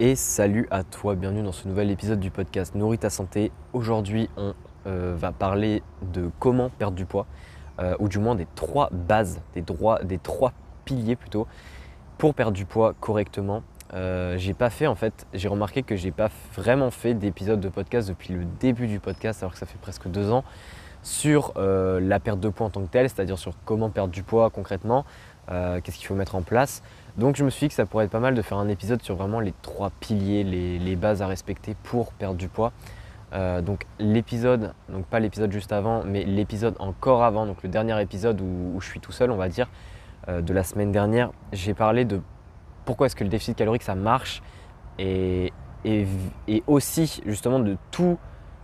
et salut à toi, bienvenue dans ce nouvel épisode du podcast Nourris ta santé. Aujourd'hui on euh, va parler de comment perdre du poids, euh, ou du moins des trois bases, des, trois piliers plutôt, pour perdre du poids correctement. Euh, j'ai pas fait en fait, j'ai remarqué que j'ai pas vraiment fait d'épisode de podcast depuis le début du podcast, alors que ça fait presque deux ans, sur la perte de poids en tant que telle, c'est-à-dire sur comment perdre du poids concrètement, qu'est-ce qu'il faut mettre en place. Donc je me suis dit que ça pourrait être pas mal de faire un épisode sur vraiment les trois piliers, les, bases à respecter pour perdre du poids. Euh, donc l'épisode, donc pas l'épisode juste avant, mais l'épisode encore avant, donc le dernier épisode où, je suis tout seul, on va dire, euh, de la semaine dernière, j'ai parlé de pourquoi est-ce que le déficit calorique ça marche et, aussi justement de tous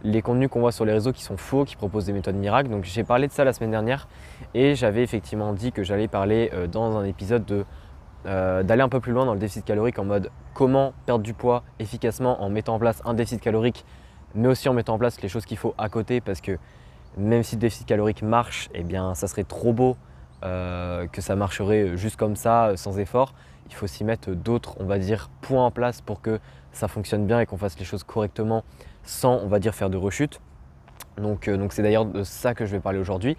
les contenus qu'on voit sur les réseaux qui sont faux, qui proposent des méthodes miracles. Donc j'ai parlé de ça la semaine dernière et j'avais effectivement dit que j'allais parler euh, dans un épisode de euh, d'aller un peu plus loin dans le déficit calorique en mode comment perdre du poids efficacement en mettant en place un déficit calorique, mais aussi en mettant en place les choses qu'il faut à côté parce que même si le déficit calorique marche, eh bien ça serait trop beau euh, que ça marcherait juste comme ça, sans effort. Il faut s'y mettre d'autres, on va dire, points en place pour que ça fonctionne bien et qu'on fasse les choses correctement sans, on va dire, faire de rechute. Donc euh, donc c'est d'ailleurs de ça que je vais parler aujourd'hui.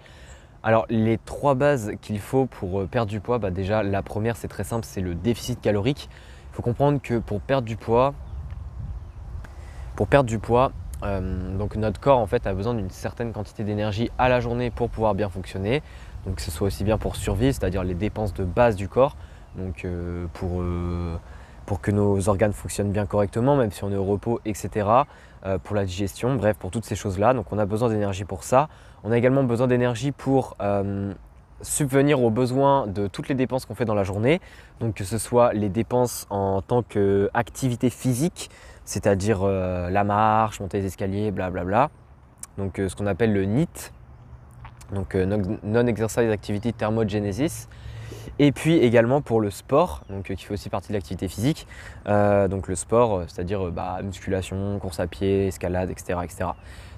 Alors les trois bases qu'il faut pour euh, perdre du poids, bah, déjà la première c'est très simple, c'est le déficit calorique. Il faut comprendre que pour perdre du poids, pour perdre du poids, euh, donc notre corps en fait a besoin d'une certaine quantité d'énergie à la journée pour pouvoir bien fonctionner. Donc que ce soit aussi bien pour survivre, c'est-à-dire les dépenses de base du corps, donc euh, pour, pour que nos organes fonctionnent bien correctement, même si on est au repos, etc. pour la digestion, bref, pour toutes ces choses-là. Donc on a besoin d'énergie pour ça. On a également besoin d'énergie pour euh, subvenir aux besoins de toutes les dépenses qu'on fait dans la journée. Donc que ce soit les dépenses en tant qu'activité physique, c'est-à-dire euh, la marche, monter les escaliers, blablabla. Donc euh, ce qu'on appelle le NEAT, donc Non-Exercise Activity Thermogenesis. Et puis également pour le sport, donc, qui fait aussi partie de l'activité physique. donc le sport, c'est-à-dire bah, musculation, course à pied, escalade, etc. etc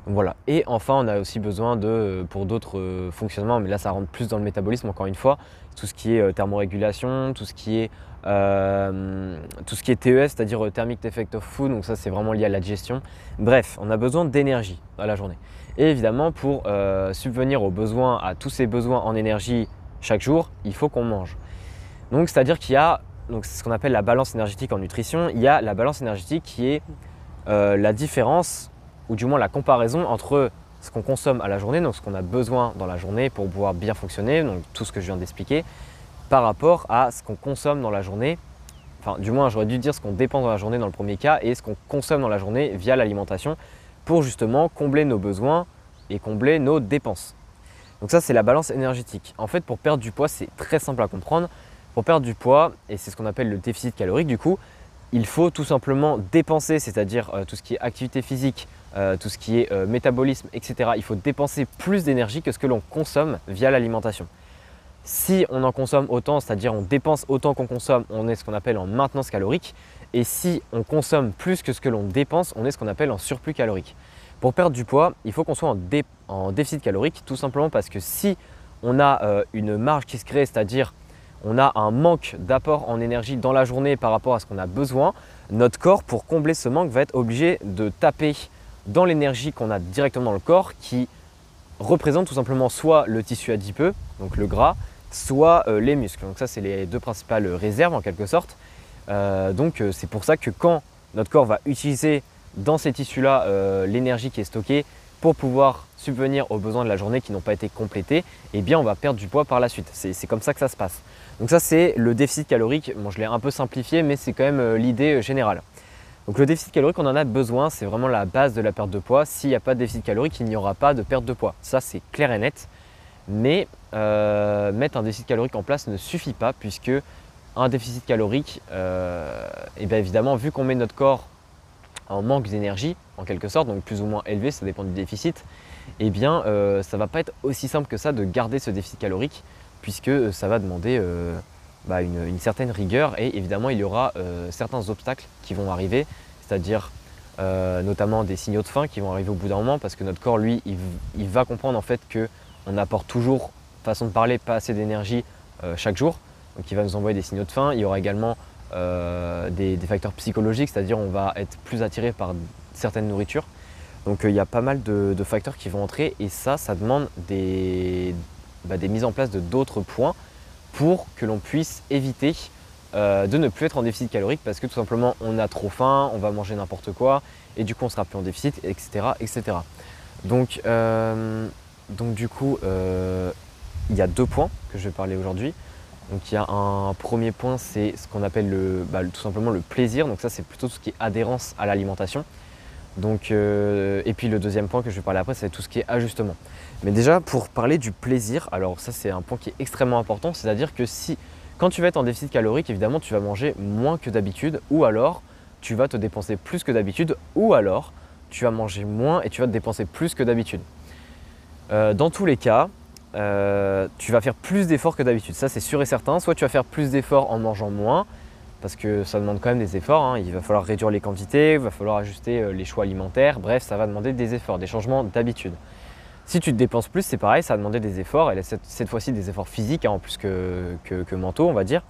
voilà. Et enfin, on a aussi besoin de, euh, pour d'autres euh, fonctionnements, mais là ça rentre plus dans le métabolisme encore une fois, tout ce qui est euh, thermorégulation, tout ce qui est, tout ce qui est TEF, c'est-à-dire Thermic Effect of Food, donc ça c'est vraiment lié à la digestion. Bref, on a besoin d'énergie à la journée. Et évidemment, pour subvenir aux besoins, à tous ces besoins en énergie chaque jour, il faut qu'on mange. Donc c'est-à-dire qu'il y a donc ce qu'on appelle la balance énergétique en nutrition, il y a la balance énergétique qui est la différence ou du moins la comparaison entre ce qu'on consomme à la journée, donc ce qu'on a besoin dans la journée pour pouvoir bien fonctionner, donc tout ce que je viens d'expliquer, par rapport à ce qu'on consomme dans la journée, enfin du moins j'aurais dû dire ce qu'on dépense dans la journée dans le premier cas et ce qu'on consomme dans la journée via l'alimentation pour justement combler nos besoins et combler nos dépenses. Donc ça c'est la balance énergétique. En fait pour perdre du poids c'est très simple à comprendre. Pour perdre du poids, et c'est ce qu'on appelle le déficit calorique du coup, il faut tout simplement dépenser, c'est-à-dire euh, tout ce qui est activité physique, euh, tout ce qui est euh, métabolisme, etc. Il faut dépenser plus d'énergie que ce que l'on consomme via l'alimentation. Si on en consomme autant, c'est-à-dire on dépense autant qu'on consomme, on est ce qu'on appelle en maintenance calorique. Et si on consomme plus que ce que l'on dépense, on est ce qu'on appelle en surplus calorique. Pour perdre du poids, il faut qu'on soit en, déficit calorique, tout simplement parce que si on a euh, une marge qui se crée, c'est-à-dire on a un manque d'apport en énergie dans la journée par rapport à ce qu'on a besoin, notre corps, pour combler ce manque, va être obligé de taper dans l'énergie qu'on a directement dans le corps qui représente tout simplement soit le tissu adipeux, donc le gras, soit euh, les muscles. Donc ça, c'est les deux principales réserves en quelque sorte. Euh, donc c'est pour ça que quand notre corps va utiliser dans ces tissus-là l'énergie qui est stockée pour pouvoir subvenir aux besoins de la journée qui n'ont pas été complétés, eh bien on va perdre du poids par la suite. C'est comme ça que ça se passe. Donc ça c'est le déficit calorique. Bon, je l'ai un peu simplifié, mais c'est quand même l'idée générale. Donc le déficit calorique, on en a besoin, c'est vraiment la base de la perte de poids. S'il n'y a pas de déficit calorique, il n'y aura pas de perte de poids. Ça, c'est clair et net. Mais euh, mettre un déficit calorique en place ne suffit pas puisque un déficit calorique, et euh, eh bien évidemment, vu qu'on met notre corps en manque d'énergie, en quelque sorte, donc plus ou moins élevé, ça dépend du déficit, eh bien euh, ça va pas être aussi simple que ça de garder ce déficit calorique puisque ça va demander bah, une, certaine rigueur et évidemment il y aura euh, certains obstacles qui vont arriver, c'est-à-dire euh, notamment des signaux de faim qui vont arriver au bout d'un moment parce que notre corps lui il, va comprendre en fait qu'on apporte toujours, façon de parler, pas assez d'énergie euh, chaque jour. Donc il va nous envoyer des signaux de faim. Il y aura également des, facteurs psychologiques, c'est-à-dire on va être plus attiré par certaines nourritures. Donc il y a pas mal de, facteurs qui vont entrer et ça, ça demande des, bah, des mises en place de d'autres points pour que l'on puisse éviter euh, de ne plus être en déficit calorique parce que tout simplement on a trop faim, on va manger n'importe quoi et du coup on sera plus en déficit, etc. etc. Donc, euh, donc du coup, euh, il y a deux points que je vais parler aujourd'hui. Donc il y a un premier point, c'est ce qu'on appelle le, bah, tout simplement le plaisir. Donc ça c'est plutôt tout ce qui est adhérence à l'alimentation. Donc, et puis le deuxième point que je vais parler après, c'est tout ce qui est ajustement. Mais déjà pour parler du plaisir, alors ça c'est un point qui est extrêmement important, c'est-à-dire que si quand tu vas être en déficit calorique, évidemment, tu vas manger moins que d'habitude ou alors tu vas te dépenser plus que d'habitude ou alors tu vas manger moins et tu vas te dépenser plus que d'habitude. Euh, dans tous les cas, euh, tu vas faire plus d'efforts que d'habitude. Ça, c'est sûr et certain. Soit tu vas faire plus d'efforts en mangeant moins, parce que ça demande quand même des efforts. Hein. Il va falloir réduire les quantités, il va falloir ajuster euh, les choix alimentaires. Bref, ça va demander des efforts, des changements d'habitude. Si tu te dépenses plus, c'est pareil, ça va demander des efforts, et cette, cette fois-ci des efforts physiques hein, en plus que, que, mentaux, on va dire,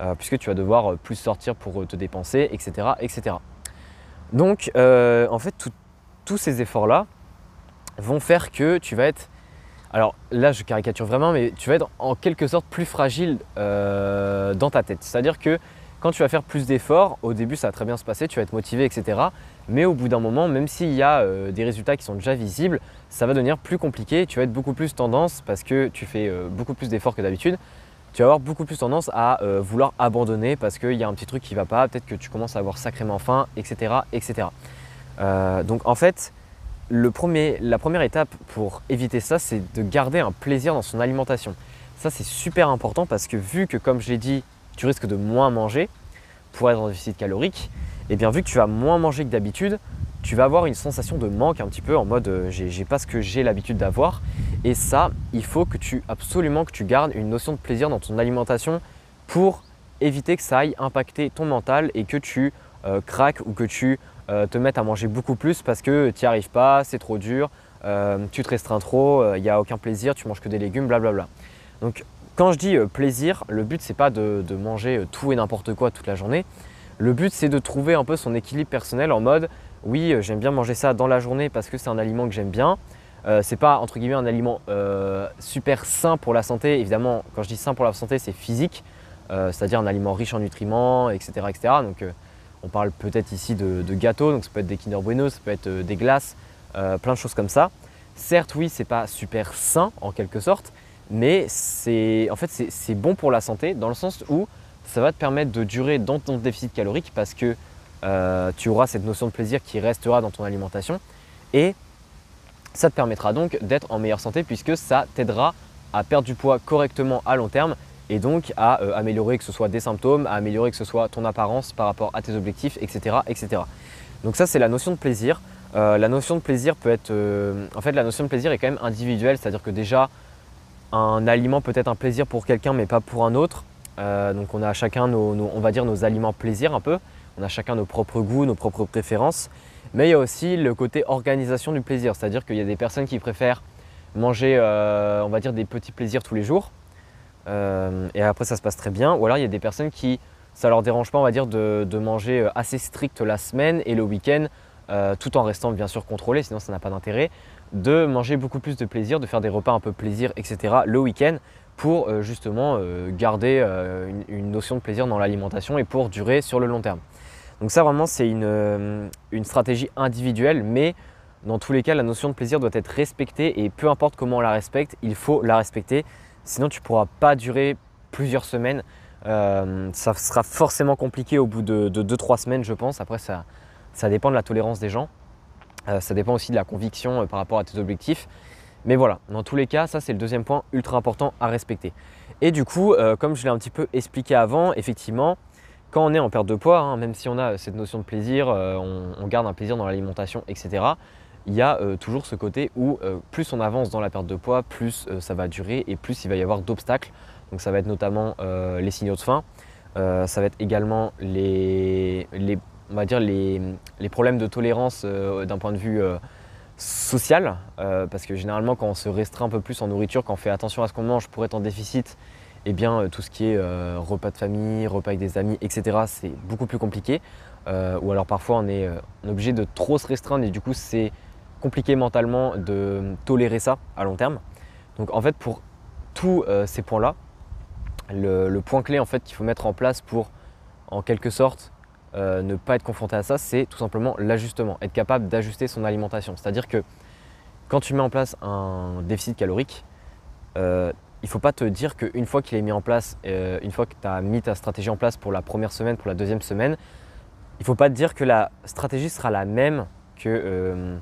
euh, puisque tu vas devoir plus sortir pour te dépenser, etc. etc. Donc, en fait, tous ces efforts-là vont faire que tu vas être, alors là je caricature vraiment, mais tu vas être en quelque sorte plus fragile dans ta tête. C'est-à-dire que quand tu vas faire plus d'efforts, au début ça va très bien se passer, tu vas être motivé, etc. Mais au bout d'un moment, même s'il y a euh, des résultats qui sont déjà visibles, ça va devenir plus compliqué. Tu vas être beaucoup plus tendance, parce que tu fais euh, beaucoup plus d'efforts que d'habitude, tu vas avoir beaucoup plus tendance à euh, vouloir abandonner parce qu'il y a un petit truc qui va pas, peut-être que tu commences à avoir sacrément faim, etc. etc. donc en fait, la première étape pour éviter ça, c'est de garder un plaisir dans son alimentation. Ça, c'est super important parce que vu que, comme je l'ai dit, tu risques de moins manger pour être en déficit calorique, et eh bien vu que tu vas moins manger que d'habitude, tu vas avoir une sensation de manque un petit peu en mode euh, j'ai pas ce que j'ai l'habitude d'avoir. Et ça, il faut que tu absolument que tu gardes une notion de plaisir dans ton alimentation pour éviter que ça aille impacter ton mental et que tu euh, craques ou que tu te mettes à manger beaucoup plus parce que tu n'y arrives pas, c'est trop dur, tu te restreins trop, il n'y a aucun plaisir, tu manges que des légumes, blablabla. Donc quand je dis euh, plaisir, le but c'est pas de, manger euh, tout et n'importe quoi toute la journée. Le but c'est de trouver un peu son équilibre personnel en mode oui euh, j'aime bien manger ça dans la journée parce que c'est un aliment que j'aime bien. Euh, c'est pas entre guillemets un aliment super sain pour la santé. Évidemment, quand je dis sain pour la santé, c'est physique, c'est-à-dire un aliment riche en nutriments, etc. etc. Donc on parle peut-être ici de, gâteaux, donc ça peut être des Kinder Bueno, ça peut être des glaces, plein de choses comme ça. Certes, oui, c'est pas super sain en quelque sorte, mais c'est en fait c'est bon pour la santé dans le sens où ça va te permettre de durer dans ton déficit calorique parce que euh, tu auras cette notion de plaisir qui restera dans ton alimentation et ça te permettra donc d'être en meilleure santé puisque ça t'aidera à perdre du poids correctement à long terme et donc à euh, améliorer que ce soit des symptômes, à améliorer que ce soit ton apparence par rapport à tes objectifs, etc. etc. Donc ça c'est la notion de plaisir. Euh, la notion de plaisir peut être... en fait la notion de plaisir est quand même individuelle, c'est-à-dire que déjà un aliment peut être un plaisir pour quelqu'un mais pas pour un autre. Euh, donc on a chacun nos, on va dire nos aliments plaisir un peu. On a chacun nos propres goûts, nos propres préférences. Mais il y a aussi le côté organisation du plaisir, c'est-à-dire qu'il y a des personnes qui préfèrent manger, euh, on va dire, des petits plaisirs tous les jours. Euh, et après ça se passe très bien. Ou alors il y a des personnes qui, ça leur dérange pas, on va dire, de, manger assez strict la semaine et le week-end, tout en restant bien sûr contrôlé, sinon ça n'a pas d'intérêt de manger beaucoup plus de plaisir, de faire des repas un peu plaisir, etc. le week-end pour euh, justement euh, garder euh, une, notion de plaisir dans l'alimentation et pour durer sur le long terme. Donc ça vraiment c'est une, stratégie individuelle mais dans tous les cas la notion de plaisir doit être respectée et peu importe comment on la respecte, il faut la respecter. Sinon tu ne pourras pas durer plusieurs semaines. ça sera forcément compliqué au bout de 2-3 semaines je pense. Après ça, ça dépend de la tolérance des gens. Euh, ça dépend aussi de la conviction euh, par rapport à tes objectifs. Mais voilà, dans tous les cas, ça c'est le deuxième point ultra important à respecter. Et du coup, euh, comme je l'ai un petit peu expliqué avant, effectivement, quand on est en perte de poids, hein, même si on a cette notion de plaisir, on, garde un plaisir dans l'alimentation, etc., il y a toujours ce côté où plus on avance dans la perte de poids, plus ça va durer et plus il va y avoir d'obstacles. Donc ça va être notamment les signaux de faim, ça va être également les, les on va dire, les, problèmes de tolérance euh, d'un point de vue euh, social, euh, parce que généralement quand on se restreint un peu plus en nourriture, quand on fait attention à ce qu'on mange pour être en déficit, eh bien tout ce qui est repas de famille, repas avec des amis, etc., c'est beaucoup plus compliqué. ou alors parfois on est obligé de trop se restreindre et du coup c'est compliqué mentalement de tolérer ça à long terme. Donc en fait pour tous ces points-là, le, point clé en fait qu'il faut mettre en place pour en quelque sorte euh, ne pas être confronté à ça, c'est tout simplement l'ajustement, être capable d'ajuster son alimentation. C'est-à-dire que quand tu mets en place un déficit calorique, euh, il ne faut pas te dire qu'une fois qu'il est mis en place, euh, une fois que tu as mis ta stratégie en place pour la première semaine, pour la deuxième semaine, il ne faut pas te dire que la stratégie sera la même, que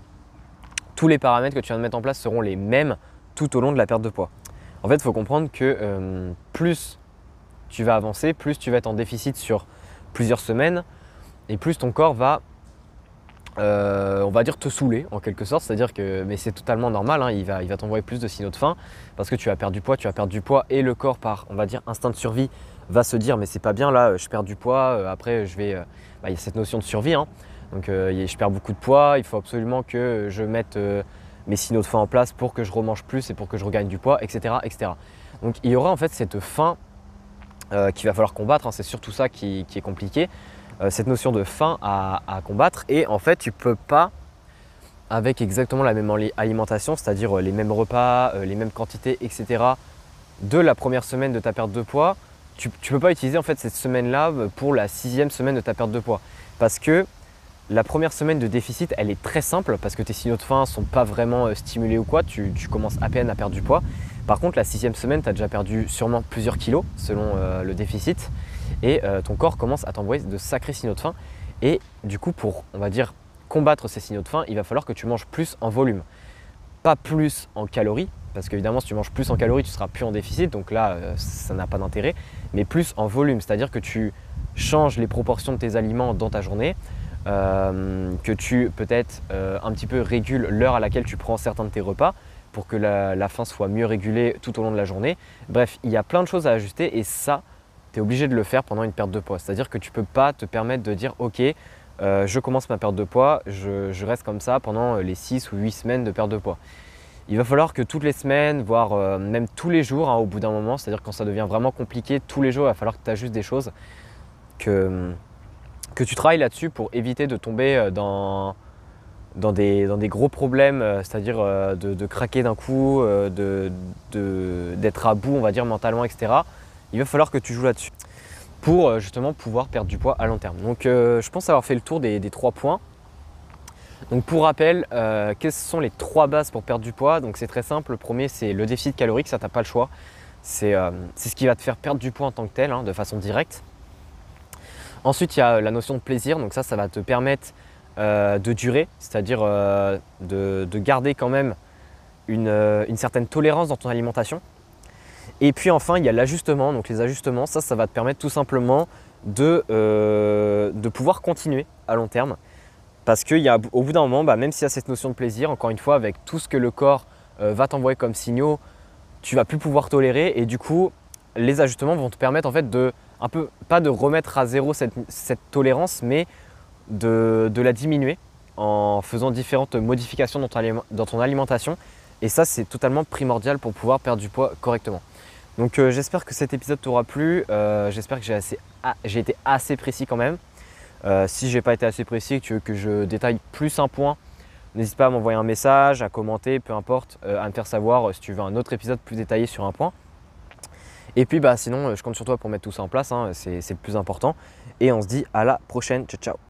tous les paramètres que tu viens de mettre en place seront les mêmes tout au long de la perte de poids. En fait, il faut comprendre que plus tu vas avancer, plus tu vas être en déficit sur plusieurs semaines et plus ton corps va, euh, on va dire, te saouler en quelque sorte. C'est-à-dire que, mais c'est totalement normal, hein, il va, il va t'envoyer plus de signaux de faim parce que tu as perdu du poids, tu as perdu du poids et le corps, par, on va dire, instinct de survie, va se dire mais c'est pas bien là, je perds du poids, euh, après je vais, euh, bah, il y a cette notion de survie. Hein. Donc je perds beaucoup de poids, il faut absolument que je mette mes signaux de faim en place pour que je remange plus et pour que je regagne du poids, etc. etc. Donc il y aura en fait cette faim euh, qu'il va falloir combattre. Hein. c'est surtout ça qui, est compliqué. Euh, cette notion de faim à, combattre. Et en fait, tu peux pas, avec exactement la même alimentation, c'est-à-dire euh, les mêmes repas, les mêmes quantités, etc., de la première semaine de ta perte de poids, tu ne peux pas utiliser en fait cette semaine-là pour la sixième semaine de ta perte de poids. Parce que la première semaine de déficit, elle est très simple parce que tes signaux de faim ne sont pas vraiment stimulés ou quoi, tu commences à peine à perdre du poids. Par contre, la sixième semaine, tu as déjà perdu sûrement plusieurs kilos selon euh, le déficit et euh, ton corps commence à t'envoyer de sacrés signaux de faim. Et du coup, pour, on va dire, combattre ces signaux de faim, il va falloir que tu manges plus en volume. Pas plus en calories, parce qu'évidemment, si tu manges plus en calories, tu seras plus en déficit, donc là, euh, ça n'a pas d'intérêt, mais plus en volume, c'est-à-dire que tu changes les proportions de tes aliments dans ta journée, que tu peut-être un petit peu régules l'heure à laquelle tu prends certains de tes repas, pour que la, faim soit mieux régulée tout au long de la journée. Bref, il y a plein de choses à ajuster et ça, tu es obligé de le faire pendant une perte de poids. C'est-à-dire que tu ne peux pas te permettre de dire ok, euh, je commence ma perte de poids, je, reste comme ça pendant les 6 ou 8 semaines de perte de poids. Il va falloir que toutes les semaines, voire euh, même tous les jours, hein, au bout d'un moment, c'est-à-dire quand ça devient vraiment compliqué, tous les jours, il va falloir que tu ajustes des choses, que, que tu travailles là-dessus pour éviter de tomber euh, dans, des, gros problèmes, euh, c'est-à-dire euh, de, craquer d'un coup, d'être à bout, on va dire, mentalement, etc. Il va falloir que tu joues là-dessus pour justement pouvoir perdre du poids à long terme. Donc je pense avoir fait le tour des, trois points. Donc pour rappel, quelles sont les trois bases pour perdre du poids? Donc c'est très simple. Le premier, c'est le déficit calorique, ça t'as pas le choix. C'est ce qui va te faire perdre du poids en tant que tel, hein, de façon directe. Ensuite, il y a la notion de plaisir. Donc ça, ça va te permettre euh, de durée, c'est-à-dire euh, de, garder quand même euh, une, certaine tolérance dans ton alimentation. Et puis enfin, il y a l'ajustement. Donc les ajustements, ça, ça va te permettre tout simplement de, de pouvoir continuer à long terme. Parce qu'au bout d'un moment, bah, même s'il y a cette notion de plaisir, encore une fois, avec tout ce que le corps va t'envoyer comme signaux, tu vas plus pouvoir tolérer. Et du coup, les ajustements vont te permettre en fait de, un peu, pas de remettre à zéro cette, tolérance, mais de, la diminuer en faisant différentes modifications dans ton, alimentation. Et ça, c'est totalement primordial pour pouvoir perdre du poids correctement. Donc euh, j'espère que cet épisode t'aura plu. Euh, j'espère que j'ai, été assez précis quand même. Euh, si j'ai pas été assez précis et que tu veux que je détaille plus un point, n'hésite pas à m'envoyer un message, à commenter, peu importe, à me faire savoir si tu veux un autre épisode plus détaillé sur un point. Et puis bah sinon, je compte sur toi pour mettre tout ça en place, hein. c'est le plus important. Et on se dit à la prochaine. Ciao ciao